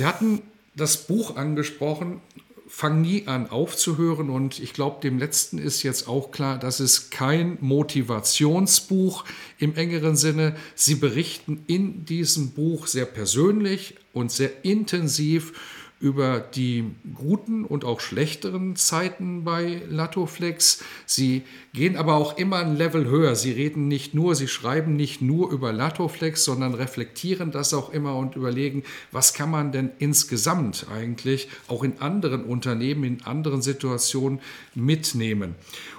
Sie hatten das Buch angesprochen, Fang nie an aufzuhören und ich glaube, dem letzten ist jetzt auch klar, dass es kein Motivationsbuch im engeren Sinne. Sie berichten in diesem Buch sehr persönlich und sehr intensiv über die guten und auch schlechteren Zeiten bei Latoflex. Sie gehen aber auch immer ein Level höher. Sie reden nicht nur, sie schreiben nicht nur über Latoflex, sondern reflektieren das auch immer und überlegen, was kann man denn insgesamt eigentlich auch in anderen Unternehmen, in anderen Situationen mitnehmen.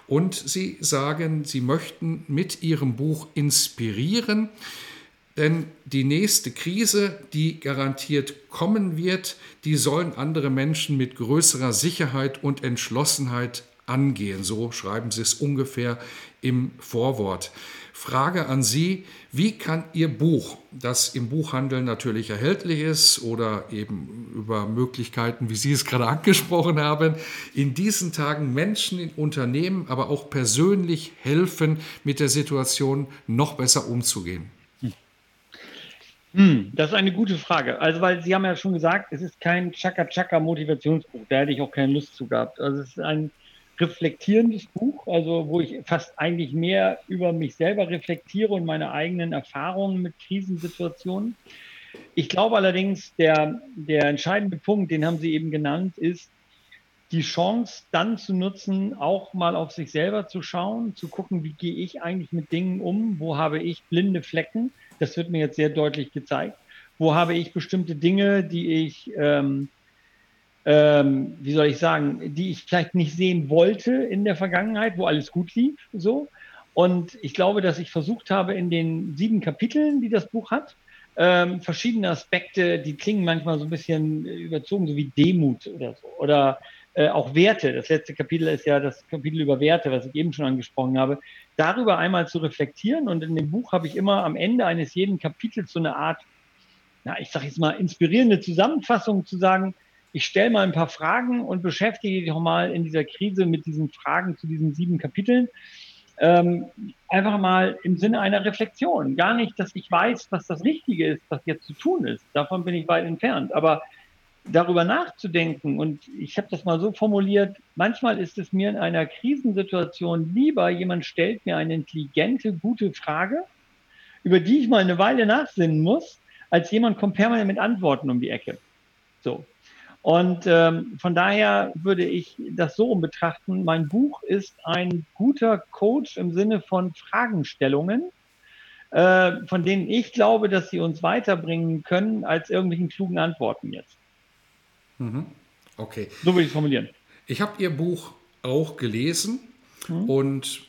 Und sie sagen, sie möchten mit ihrem Buch inspirieren. Denn die nächste Krise, die garantiert kommen wird, die sollen andere Menschen mit größerer Sicherheit und Entschlossenheit angehen. So schreiben sie es ungefähr im Vorwort. Frage an Sie, wie kann Ihr Buch, das im Buchhandel natürlich erhältlich ist oder eben über Möglichkeiten, wie Sie es gerade angesprochen haben, in diesen Tagen Menschen in Unternehmen, aber auch persönlich helfen, mit der Situation noch besser umzugehen? Hm, das ist eine gute Frage. Also, weil Sie haben ja schon gesagt, es ist kein Chaka-Chaka-Motivationsbuch. Da hätte ich auch keine Lust zu gehabt. Also, es ist ein reflektierendes Buch, also wo ich fast eigentlich mehr über mich selber reflektiere und meine eigenen Erfahrungen mit Krisensituationen. Ich glaube allerdings, der, der entscheidende Punkt, den haben Sie eben genannt, ist, die Chance dann zu nutzen, auch mal auf sich selber zu schauen, zu gucken, wie gehe ich eigentlich mit Dingen um, wo habe ich blinde Flecken das wird mir jetzt sehr deutlich gezeigt. Wo habe ich bestimmte Dinge, die ich, ähm, ähm, wie soll ich sagen, die ich vielleicht nicht sehen wollte in der Vergangenheit, wo alles gut lief, so. Und ich glaube, dass ich versucht habe, in den sieben Kapiteln, die das Buch hat, ähm, verschiedene Aspekte, die klingen manchmal so ein bisschen überzogen, so wie Demut oder so. Oder äh, auch Werte. Das letzte Kapitel ist ja das Kapitel über Werte, was ich eben schon angesprochen habe. Darüber einmal zu reflektieren und in dem Buch habe ich immer am Ende eines jeden Kapitels so eine Art, na, ich sage jetzt mal, inspirierende Zusammenfassung zu sagen, ich stelle mal ein paar Fragen und beschäftige dich auch mal in dieser Krise mit diesen Fragen zu diesen sieben Kapiteln. Ähm, einfach mal im Sinne einer Reflexion. Gar nicht, dass ich weiß, was das Richtige ist, was jetzt zu tun ist. Davon bin ich weit entfernt. Aber darüber nachzudenken. Und ich habe das mal so formuliert, manchmal ist es mir in einer Krisensituation lieber, jemand stellt mir eine intelligente, gute Frage, über die ich mal eine Weile nachsinnen muss, als jemand kommt permanent mit Antworten um die Ecke. So. Und ähm, von daher würde ich das so betrachten, mein Buch ist ein guter Coach im Sinne von Fragestellungen, äh, von denen ich glaube, dass sie uns weiterbringen können als irgendwelchen klugen Antworten jetzt. Mhm. Okay. So würde ich es formulieren. Ich habe Ihr Buch auch gelesen mhm. und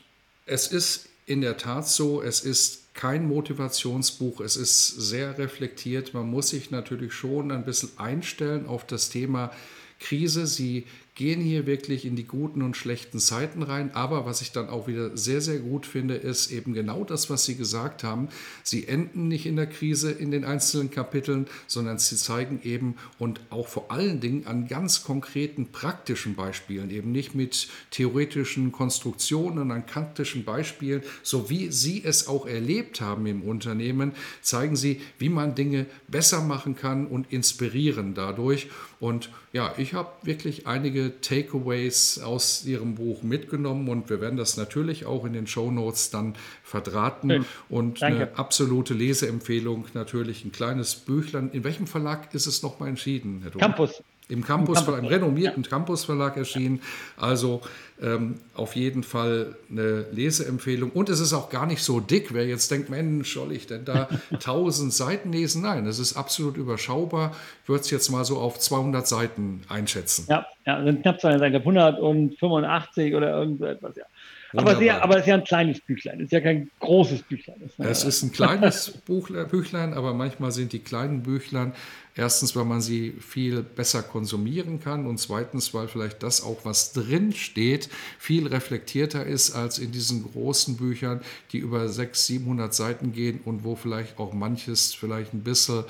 es ist in der Tat so, es ist kein Motivationsbuch, es ist sehr reflektiert. Man muss sich natürlich schon ein bisschen einstellen auf das Thema Krise. Sie gehen hier wirklich in die guten und schlechten Zeiten rein. Aber was ich dann auch wieder sehr, sehr gut finde, ist eben genau das, was Sie gesagt haben. Sie enden nicht in der Krise in den einzelnen Kapiteln, sondern sie zeigen eben und auch vor allen Dingen an ganz konkreten praktischen Beispielen, eben nicht mit theoretischen Konstruktionen, an kantischen Beispielen, so wie Sie es auch erlebt haben im Unternehmen, zeigen Sie, wie man Dinge besser machen kann und inspirieren dadurch. Und ja, ich habe wirklich einige Takeaways aus Ihrem Buch mitgenommen und wir werden das natürlich auch in den Show Notes dann verdrahten. Schön. Und Danke. eine absolute Leseempfehlung, natürlich ein kleines Büchlein. In welchem Verlag ist es nochmal entschieden, Herr Dom? Campus. Im Campus, Campus einem renommierten ja. Campus Verlag erschienen. Also ähm, auf jeden Fall eine Leseempfehlung. Und es ist auch gar nicht so dick. Wer jetzt denkt, Mensch, soll ich denn da 1000 Seiten lesen? Nein, es ist absolut überschaubar. Ich würde es jetzt mal so auf 200 Seiten einschätzen. Ja, ja sind knapp 200 Seiten, 185 oder irgend so Aber, sehr, aber es ist ja ein kleines Büchlein, es ist ja kein großes Büchlein. Es ist ein kleines Büchlein, aber manchmal sind die kleinen Büchlein erstens, weil man sie viel besser konsumieren kann und zweitens, weil vielleicht das auch, was drin steht, viel reflektierter ist als in diesen großen Büchern, die über 600, 700 Seiten gehen und wo vielleicht auch manches vielleicht ein bisschen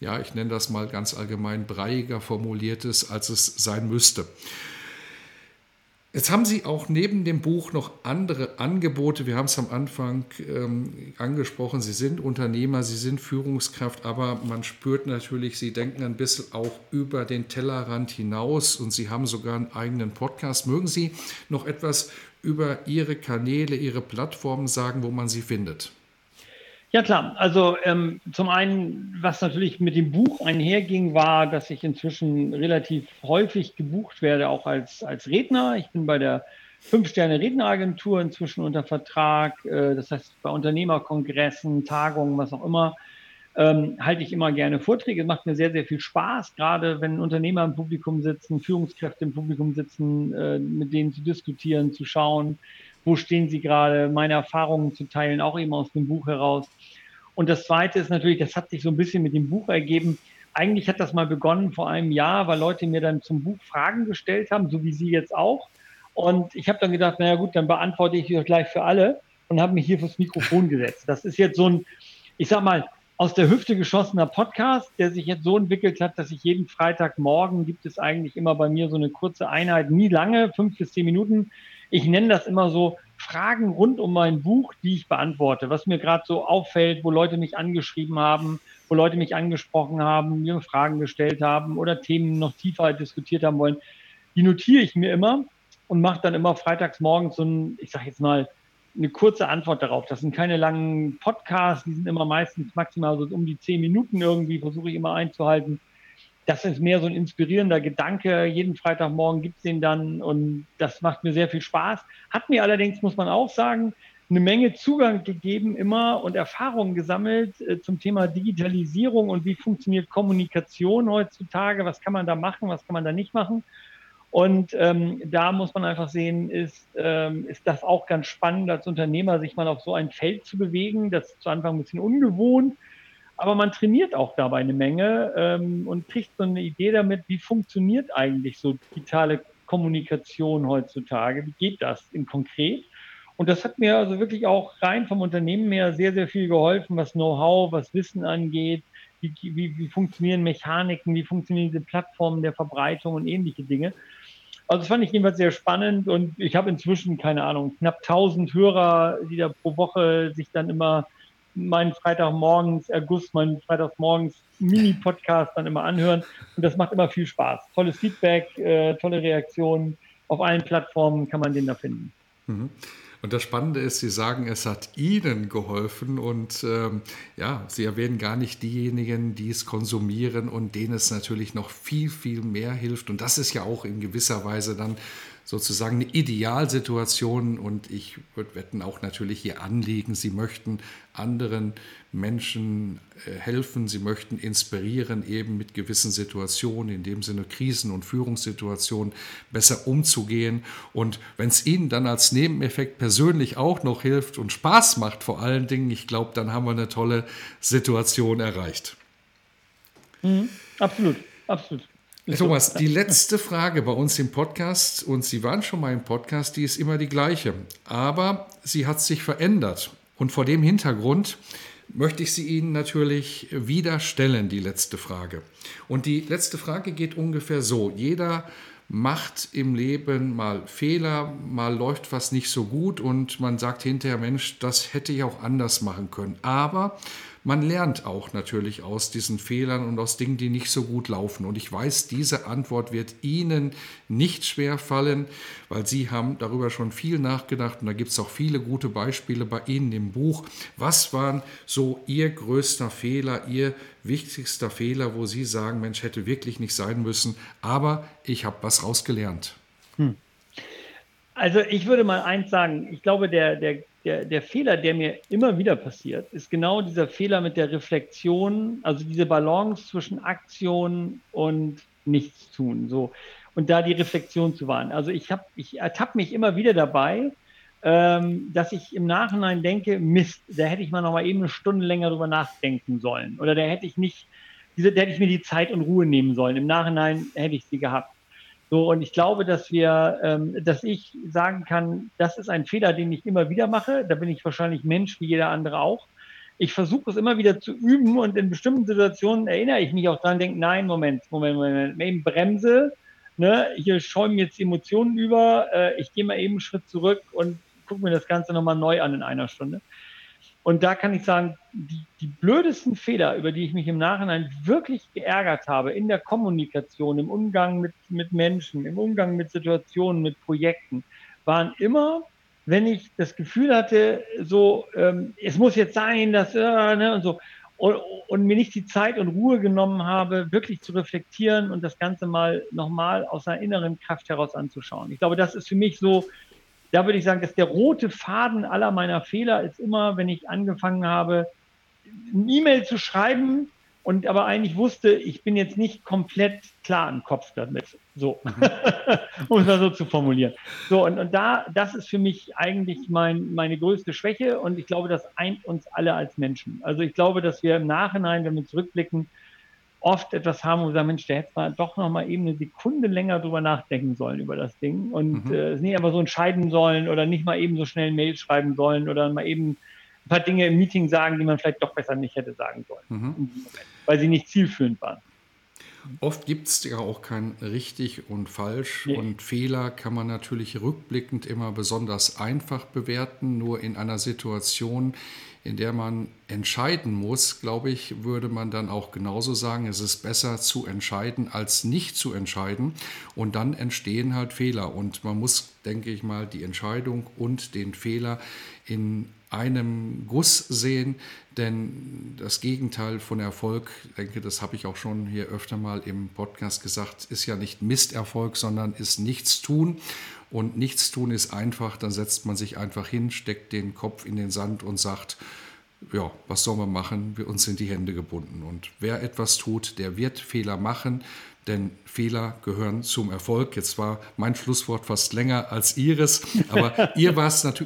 ja, ich nenne das mal ganz allgemein, breiiger formuliert ist, als es sein müsste. Jetzt haben Sie auch neben dem Buch noch andere Angebote. Wir haben es am Anfang ähm, angesprochen. Sie sind Unternehmer, Sie sind Führungskraft, aber man spürt natürlich, Sie denken ein bisschen auch über den Tellerrand hinaus und Sie haben sogar einen eigenen Podcast. Mögen Sie noch etwas über Ihre Kanäle, Ihre Plattformen sagen, wo man sie findet? Ja klar, also ähm, zum einen, was natürlich mit dem Buch einherging, war, dass ich inzwischen relativ häufig gebucht werde, auch als, als Redner. Ich bin bei der Fünf-Sterne-Redneragentur inzwischen unter Vertrag, äh, das heißt bei Unternehmerkongressen, Tagungen, was auch immer, ähm, halte ich immer gerne Vorträge. Es macht mir sehr, sehr viel Spaß, gerade wenn Unternehmer im Publikum sitzen, Führungskräfte im Publikum sitzen, äh, mit denen zu diskutieren, zu schauen, wo stehen sie gerade, meine Erfahrungen zu teilen, auch eben aus dem Buch heraus. Und das Zweite ist natürlich, das hat sich so ein bisschen mit dem Buch ergeben. Eigentlich hat das mal begonnen vor einem Jahr, weil Leute mir dann zum Buch Fragen gestellt haben, so wie Sie jetzt auch. Und ich habe dann gedacht, naja gut, dann beantworte ich die gleich für alle und habe mich hier fürs Mikrofon gesetzt. Das ist jetzt so ein, ich sag mal, aus der Hüfte geschossener Podcast, der sich jetzt so entwickelt hat, dass ich jeden Freitagmorgen gibt es eigentlich immer bei mir so eine kurze Einheit, nie lange, fünf bis zehn Minuten, ich nenne das immer so Fragen rund um mein Buch, die ich beantworte, was mir gerade so auffällt, wo Leute mich angeschrieben haben, wo Leute mich angesprochen haben, mir Fragen gestellt haben oder Themen noch tiefer diskutiert haben wollen. Die notiere ich mir immer und mache dann immer freitags morgens so ein, ich sage jetzt mal, eine kurze Antwort darauf. Das sind keine langen Podcasts, die sind immer meistens maximal so um die zehn Minuten irgendwie, versuche ich immer einzuhalten das ist mehr so ein inspirierender Gedanke. Jeden Freitagmorgen gibt es den dann und das macht mir sehr viel Spaß. Hat mir allerdings, muss man auch sagen, eine Menge Zugang gegeben immer und Erfahrungen gesammelt äh, zum Thema Digitalisierung und wie funktioniert Kommunikation heutzutage, was kann man da machen, was kann man da nicht machen. Und ähm, da muss man einfach sehen, ist, ähm, ist das auch ganz spannend als Unternehmer, sich mal auf so ein Feld zu bewegen. Das ist zu Anfang ein bisschen ungewohnt, aber man trainiert auch dabei eine Menge ähm, und kriegt so eine Idee damit, wie funktioniert eigentlich so digitale Kommunikation heutzutage, wie geht das im Konkret. Und das hat mir also wirklich auch rein vom Unternehmen her sehr, sehr viel geholfen, was Know-how, was Wissen angeht, wie, wie, wie funktionieren Mechaniken, wie funktionieren diese Plattformen der Verbreitung und ähnliche Dinge. Also das fand ich jedenfalls sehr spannend und ich habe inzwischen, keine Ahnung, knapp 1000 Hörer, die da pro Woche sich dann immer meinen Freitagmorgens Erguss, meinen Freitagmorgens Mini-Podcast dann immer anhören. Und das macht immer viel Spaß. Tolles Feedback, äh, tolle Reaktionen. Auf allen Plattformen kann man den da finden. Mhm. Und das Spannende ist, Sie sagen, es hat Ihnen geholfen und ähm, ja, Sie erwähnen gar nicht diejenigen, die es konsumieren und denen es natürlich noch viel, viel mehr hilft. Und das ist ja auch in gewisser Weise dann sozusagen eine Idealsituation und ich würde wetten auch natürlich ihr Anliegen, sie möchten anderen Menschen äh, helfen, sie möchten inspirieren, eben mit gewissen Situationen, in dem Sinne Krisen- und Führungssituationen besser umzugehen. Und wenn es ihnen dann als Nebeneffekt persönlich auch noch hilft und Spaß macht vor allen Dingen, ich glaube, dann haben wir eine tolle Situation erreicht. Mhm, absolut, absolut. Thomas, die letzte Frage bei uns im Podcast, und Sie waren schon mal im Podcast, die ist immer die gleiche. Aber sie hat sich verändert. Und vor dem Hintergrund möchte ich sie Ihnen natürlich wieder stellen, die letzte Frage. Und die letzte Frage geht ungefähr so. Jeder macht im Leben mal Fehler, mal läuft was nicht so gut und man sagt hinterher, Mensch, das hätte ich auch anders machen können. Aber man lernt auch natürlich aus diesen Fehlern und aus Dingen, die nicht so gut laufen. Und ich weiß, diese Antwort wird Ihnen nicht schwer fallen, weil Sie haben darüber schon viel nachgedacht und da gibt es auch viele gute Beispiele bei Ihnen im Buch. Was waren so Ihr größter Fehler, Ihr wichtigster Fehler, wo Sie sagen, Mensch, hätte wirklich nicht sein müssen, aber ich habe was rausgelernt? Hm. Also ich würde mal eins sagen, ich glaube, der, der der, der Fehler, der mir immer wieder passiert, ist genau dieser Fehler mit der Reflexion, also diese Balance zwischen Aktion und Nichtstun. So. Und da die Reflexion zu wahren. Also ich, ich ertappe mich immer wieder dabei, dass ich im Nachhinein denke, Mist, da hätte ich mal noch mal eben eine Stunde länger drüber nachdenken sollen. Oder da hätte ich nicht, diese, da hätte ich mir die Zeit und Ruhe nehmen sollen. Im Nachhinein hätte ich sie gehabt. So, und ich glaube, dass wir, ähm, dass ich sagen kann, das ist ein Fehler, den ich immer wieder mache. Da bin ich wahrscheinlich Mensch wie jeder andere auch. Ich versuche es immer wieder zu üben und in bestimmten Situationen erinnere ich mich auch dran, denke, nein, Moment, Moment, Moment, eben bremse, ne, hier schäumen jetzt Emotionen über, äh, ich gehe mal eben einen Schritt zurück und gucke mir das Ganze nochmal neu an in einer Stunde. Und da kann ich sagen, die, die blödesten Fehler, über die ich mich im Nachhinein wirklich geärgert habe, in der Kommunikation, im Umgang mit, mit Menschen, im Umgang mit Situationen, mit Projekten, waren immer, wenn ich das Gefühl hatte, so, ähm, es muss jetzt sein, dass, äh, ne, und so, und, und, mir nicht die Zeit und Ruhe genommen habe, wirklich zu reflektieren und das Ganze mal nochmal aus einer inneren Kraft heraus anzuschauen. Ich glaube, das ist für mich so da würde ich sagen, dass der rote Faden aller meiner Fehler ist immer, wenn ich angefangen habe, eine E-Mail zu schreiben und aber eigentlich wusste, ich bin jetzt nicht komplett klar im Kopf damit. So, mhm. um es mal so zu formulieren. So, und, und da, das ist für mich eigentlich mein, meine größte Schwäche und ich glaube, das eint uns alle als Menschen. Also ich glaube, dass wir im Nachhinein, wenn wir zurückblicken, oft etwas haben, wo wir sagen, Mensch, der hätte mal doch noch mal eben eine Sekunde länger drüber nachdenken sollen über das Ding und mhm. äh, es nicht einfach so entscheiden sollen oder nicht mal eben so schnell ein Mail schreiben sollen oder mal eben ein paar Dinge im Meeting sagen, die man vielleicht doch besser nicht hätte sagen sollen, mhm. weil sie nicht zielführend waren. Oft gibt es ja auch kein richtig und falsch nee. und Fehler kann man natürlich rückblickend immer besonders einfach bewerten. Nur in einer Situation, in der man entscheiden muss, glaube ich, würde man dann auch genauso sagen, es ist besser zu entscheiden als nicht zu entscheiden. Und dann entstehen halt Fehler. Und man muss, denke ich mal, die Entscheidung und den Fehler in einem Guss sehen, denn das Gegenteil von Erfolg, denke, das habe ich auch schon hier öfter mal im Podcast gesagt, ist ja nicht Misserfolg, sondern ist Nichtstun. Und Nichtstun ist einfach, dann setzt man sich einfach hin, steckt den Kopf in den Sand und sagt, ja, was soll man machen? Wir uns sind die Hände gebunden. Und wer etwas tut, der wird Fehler machen, denn Fehler gehören zum Erfolg. Jetzt war mein Schlusswort fast länger als Ihres, aber ihr,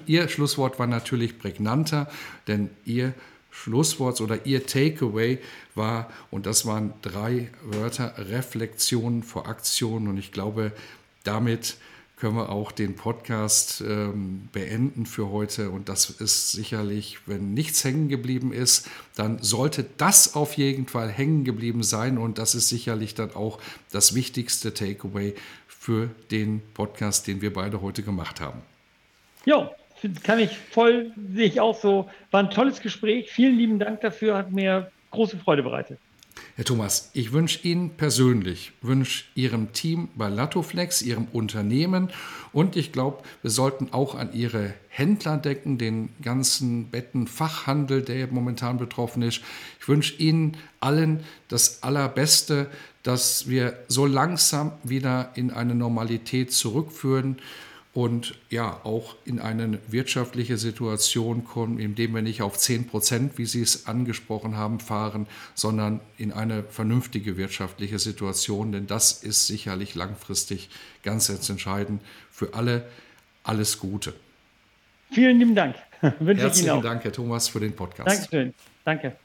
ihr Schlusswort war natürlich prägnanter, denn Ihr Schlusswort oder Ihr Takeaway war, und das waren drei Wörter, Reflexion vor Aktion. Und ich glaube, damit können wir auch den Podcast ähm, beenden für heute. Und das ist sicherlich, wenn nichts hängen geblieben ist, dann sollte das auf jeden Fall hängen geblieben sein. Und das ist sicherlich dann auch das wichtigste Takeaway für den Podcast, den wir beide heute gemacht haben. Ja, kann ich voll, sehe ich auch so. War ein tolles Gespräch. Vielen lieben Dank dafür, hat mir große Freude bereitet. Herr Thomas, ich wünsche Ihnen persönlich, wünsche Ihrem Team bei Latoflex, Ihrem Unternehmen und ich glaube, wir sollten auch an Ihre Händler denken, den ganzen Bettenfachhandel, der momentan betroffen ist. Ich wünsche Ihnen allen das Allerbeste, dass wir so langsam wieder in eine Normalität zurückführen und ja auch in eine wirtschaftliche Situation kommen, indem wir nicht auf 10 Prozent, wie Sie es angesprochen haben, fahren, sondern in eine vernünftige wirtschaftliche Situation. Denn das ist sicherlich langfristig ganz entscheidend für alle. Alles Gute. Vielen lieben Dank. Herzlichen Dank, Herr Thomas, für den Podcast. Dankeschön. Danke.